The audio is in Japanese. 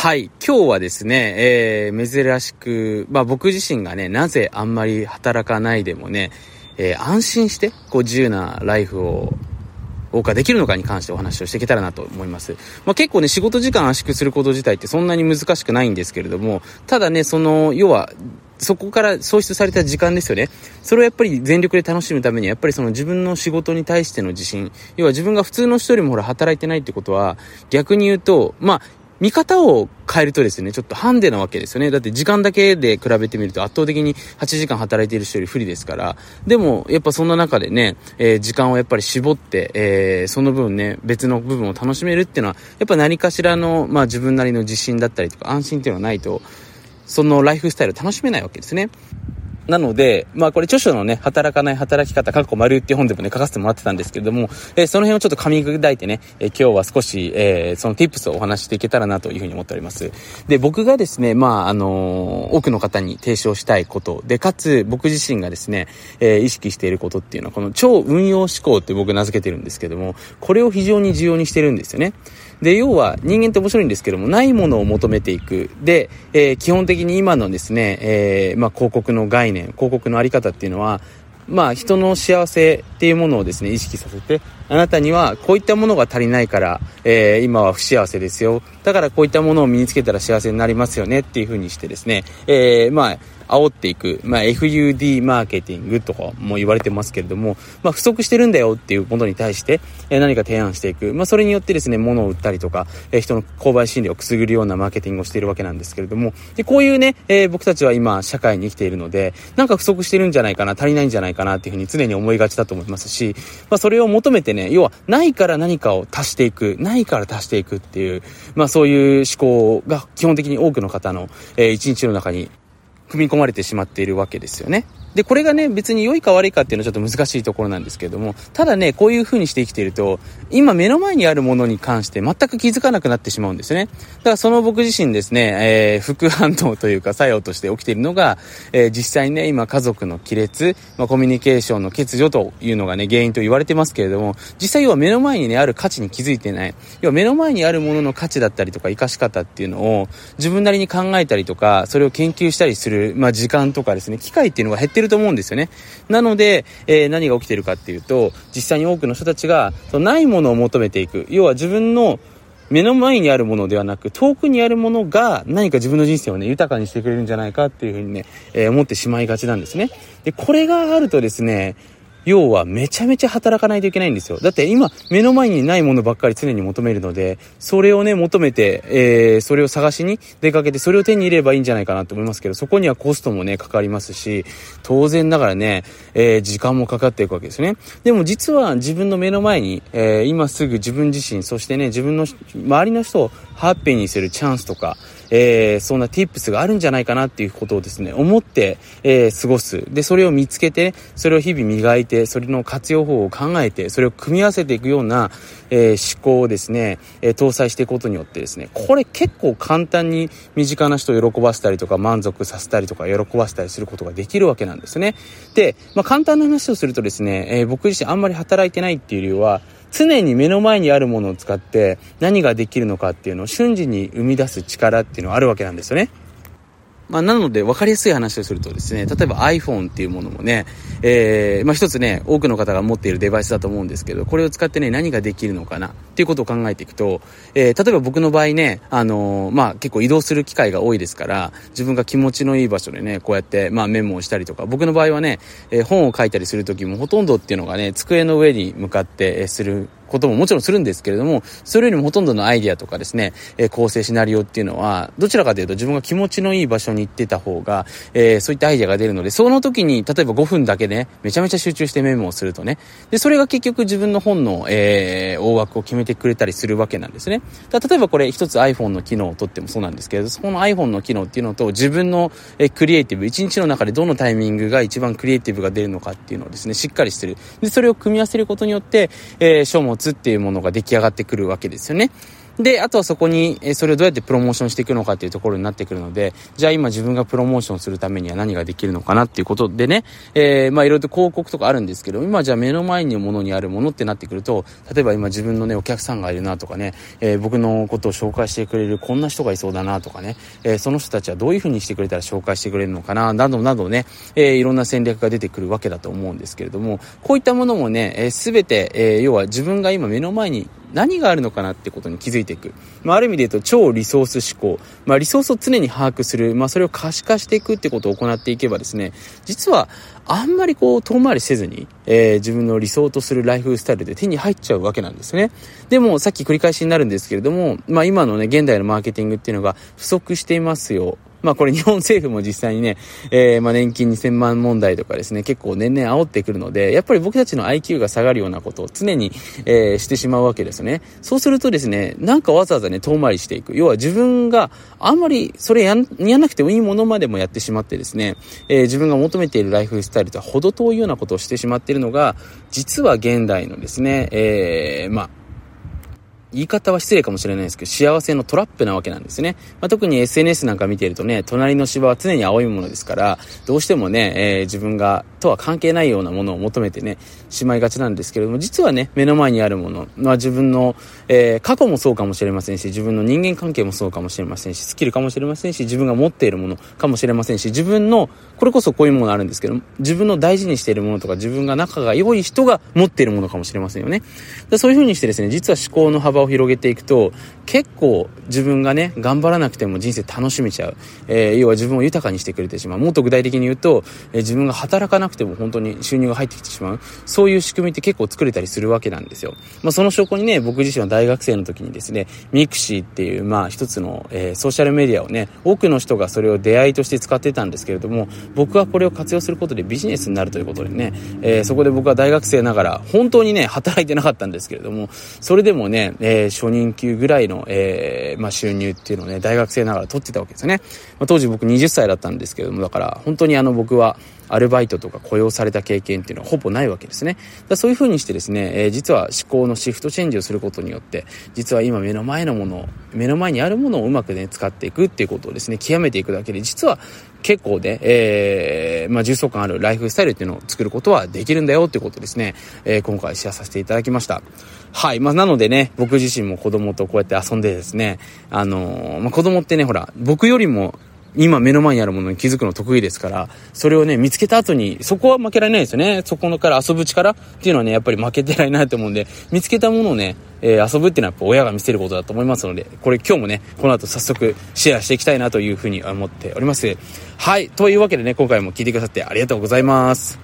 はい。今日はですね、えー、珍しく、まあ僕自身がね、なぜあんまり働かないでもね、えー、安心して、こう自由なライフを謳歌できるのかに関してお話をしていけたらなと思います。まあ、結構ね、仕事時間圧縮すること自体ってそんなに難しくないんですけれども、ただね、その、要は、そこから創出された時間ですよね。それをやっぱり全力で楽しむためには、やっぱりその自分の仕事に対しての自信。要は自分が普通の人よりもほら働いてないってことは、逆に言うと、まあ、見方を変えるとですね、ちょっとハンデなわけですよね。だって時間だけで比べてみると圧倒的に8時間働いている人より不利ですから。でも、やっぱそんな中でね、えー、時間をやっぱり絞って、えー、その分ね、別の部分を楽しめるっていうのは、やっぱ何かしらの、まあ自分なりの自信だったりとか安心っていうのがないと、そのライフスタイルを楽しめないわけですね。なので、まあこれ著書のね、働かない働き方、かっこ丸っていう本でもね、書かせてもらってたんですけれども、えー、その辺をちょっと噛み砕いてね、えー、今日は少し、えー、その tips をお話していけたらなというふうに思っております。で、僕がですね、まああの多くの方に提唱したいこと、で、かつ僕自身がですね、え意識していることっていうのは、この超運用思考って僕名付けてるんですけども、これを非常に重要にしてるんですよね。で、要は人間って面白いんですけども、ないものを求めていく。で、えー、基本的に今のですね、えー、まあ、広告の概念、広告のあり方っていうのは、まあ、人の幸せっていうものをですね、意識させて、あなたにはこういったものが足りないから、えー、今は不幸せですよ。だからこういったものを身につけたら幸せになりますよねっていうふうにしてですね、えー、まあ、煽っていく、まあ、FUD マーケティングとかも言われてますけれども、まあ、不足してるんだよっていうものに対して、え何か提案していく。まあ、それによってですね、物を売ったりとか、え人の購買心理をくすぐるようなマーケティングをしているわけなんですけれども、で、こういうね、えー、僕たちは今、社会に生きているので、なんか不足してるんじゃないかな、足りないんじゃないかなっていうふうに常に思いがちだと思いますし、まあ、それを求めてね、要は、ないから何かを足していく、ないから足していくっていう、まあ、そういう思考が基本的に多くの方の、えー、一日の中に組み込まれてしまっているわけですよね。で、これがね、別に良いか悪いかっていうのはちょっと難しいところなんですけれども、ただね、こういう風にして生きていると、今目の前にあるものに関して全く気づかなくなってしまうんですね。だからその僕自身ですね、えー、副反応というか作用として起きているのが、えー、実際にね、今家族の亀裂、まあ、コミュニケーションの欠如というのがね、原因と言われてますけれども、実際要は目の前にね、ある価値に気づいてない。要は目の前にあるものの価値だったりとか、活かし方っていうのを自分なりに考えたりとか、それを研究したりする、まあ、時間とかですね、機会っていうのが減ってると思うんですよね。なので、えー、何が起きてるかっていうと、実際に多くの人たちが、そのないものを求めていく。要は自分の目の前にあるものではなく、遠くにあるものが何か自分の人生をね、豊かにしてくれるんじゃないかっていうふうにね、えー、思ってしまいがちなんですね。で、これがあるとですね、要はめちゃめちゃ働かないといけないんですよ。だって今目の前にないものばっかり常に求めるので、それをね、求めて、えー、それを探しに出かけて、それを手に入れればいいんじゃないかなと思いますけど、そこにはコストもね、かかりますし、当然ながらね、えー、時間もかかっていくわけですね。でも実は自分の目の前に、えー、今すぐ自分自身、そしてね、自分の周りの人をハッピーにするチャンスとか、えー、そんな tips があるんじゃないかなっていうことをですね、思って、えー、過ごす。で、それを見つけて、それを日々磨いて、それの活用法を考えて、それを組み合わせていくような、えー、思考をですね、え搭載していくことによってですね、これ結構簡単に身近な人を喜ばせたりとか、満足させたりとか、喜ばせたりすることができるわけなんですね。で、まあ、簡単な話をするとですね、え僕自身あんまり働いてないっていう理由は、常に目の前にあるものを使って何ができるのかっていうのを瞬時に生み出す力っていうのはあるわけなんですよね。まあ、なので、分かりやすい話をするとですね、例えば iPhone っていうものもね、えー、まあ、一つね、多くの方が持っているデバイスだと思うんですけど、これを使ってね、何ができるのかなっていうことを考えていくと、えー、例えば僕の場合ね、あのー、まあ、結構移動する機会が多いですから、自分が気持ちのいい場所でね、こうやって、まあ、メモをしたりとか、僕の場合はね、えー、本を書いたりするときもほとんどっていうのがね、机の上に向かって、えすることももちろんするんですけれども、それよりもほとんどのアイディアとかですね、えー、構成シナリオっていうのは、どちらかというと自分が気持ちのいい場所に行ってた方が、えー、そういったアイディアが出るので、その時に、例えば5分だけね、めちゃめちゃ集中してメモをするとね、で、それが結局自分の本の、えー、大枠を決めてくれたりするわけなんですね。例えばこれ一つ iPhone の機能をとってもそうなんですけど、そこの iPhone の機能っていうのと自分の、えー、クリエイティブ、一日の中でどのタイミングが一番クリエイティブが出るのかっていうのをですね、しっかりしてる。で、それを組み合わせることによって、えー、書物っていうものが出来上がってくるわけですよね。で、あとはそこに、えそれをどうやってプロモーションしていくのかっていうところになってくるので、じゃあ今自分がプロモーションするためには何ができるのかなっていうことでね、えー、まあいろいろと広告とかあるんですけど、今じゃあ目の前にものにあるものってなってくると、例えば今自分のね、お客さんがいるなとかね、えー、僕のことを紹介してくれるこんな人がいそうだなとかね、えー、その人たちはどういうふうにしてくれたら紹介してくれるのかな、などなどね、え、いろんな戦略が出てくるわけだと思うんですけれども、こういったものもね、す、えー、べ、て、え、要は自分が今目の前に何があるのかなってことに気づいていく。まあ、ある意味で言うと超リソース思考。まあ、リソースを常に把握する。まあ、それを可視化していくってことを行っていけばですね、実はあんまりこう遠回りせずに、えー、自分の理想とするライフスタイルで手に入っちゃうわけなんですね。でも、さっき繰り返しになるんですけれども、まあ、今のね、現代のマーケティングっていうのが不足していますよ。まあこれ日本政府も実際にね、えー、まあ年金2000万問題とかですね、結構年々煽ってくるので、やっぱり僕たちの IQ が下がるようなことを常に、えー、してしまうわけですね。そうするとですね、なんかわざわざね、遠回りしていく。要は自分があんまりそれやんやんなくてもいいものまでもやってしまってですね、えー、自分が求めているライフスタイルとは程遠いようなことをしてしまっているのが、実は現代のですね、えー、まあ、言い方は失礼かもしれないですけど、幸せのトラップなわけなんですね。まあ、特に SNS なんか見ているとね、隣の芝は常に青いものですから、どうしてもね、えー、自分が、とは関係ないようなものを求めてね、しまいがちなんですけれども、実はね、目の前にあるもの、まあ、自分の、えー、過去もそうかもしれませんし、自分の人間関係もそうかもしれませんし、スキルかもしれませんし、自分が持っているものかもしれませんし、自分の、これこそこういうものあるんですけど、自分の大事にしているものとか、自分が仲が良い人が持っているものかもしれませんよね。そういう風にしてですね、実は思考の幅を広げていくと、結構自分がね、頑張らなくても人生楽しめちゃう。えー、要は自分を豊かにしてくれてしまう。もっと具体的に言うと、えー、自分が働かなくても本当に収入が入ってきてしまう。そういう仕組みって結構作れたりするわけなんですよ。まあ、その証拠にね、僕自身は大学生の時にですね、ミクシーっていう、まあ、一つの、えー、ソーシャルメディアをね、多くの人がそれを出会いとして使ってたんですけれども、僕はこれを活用することでビジネスになるということでね、えー、そこで僕は大学生ながら、本当にね、働いてなかったんですけれども、それでもね、ー、初任給ぐらいの、えー、まあ、収入っていうのをね、大学生ながら取ってたわけですよね。まあ、当時僕20歳だったんですけども、だから本当にあの僕は、アルバイトとか雇用された経験っていうのはほぼないわけですね。だそういう風にしてですね、えー、実は思考のシフトチェンジをすることによって、実は今目の前のもの、目の前にあるものをうまくね、使っていくっていうことをですね、極めていくだけで、実は結構ね、えー、まあ、重層感あるライフスタイルっていうのを作ることはできるんだよっていうことですね、えー、今回シェアさせていただきました。はい。まあ、なのでね、僕自身も子供とこうやって遊んでですね、あのー、まあ、子供ってね、ほら、僕よりも今目の前にあるものに気づくの得意ですから、それをね、見つけた後に、そこは負けられないですよね。そこのから遊ぶ力っていうのはね、やっぱり負けてられないと思うんで、見つけたものをね、えー、遊ぶっていうのはやっぱ親が見せることだと思いますので、これ今日もね、この後早速シェアしていきたいなというふうに思っております。はい。というわけでね、今回も聞いてくださってありがとうございます。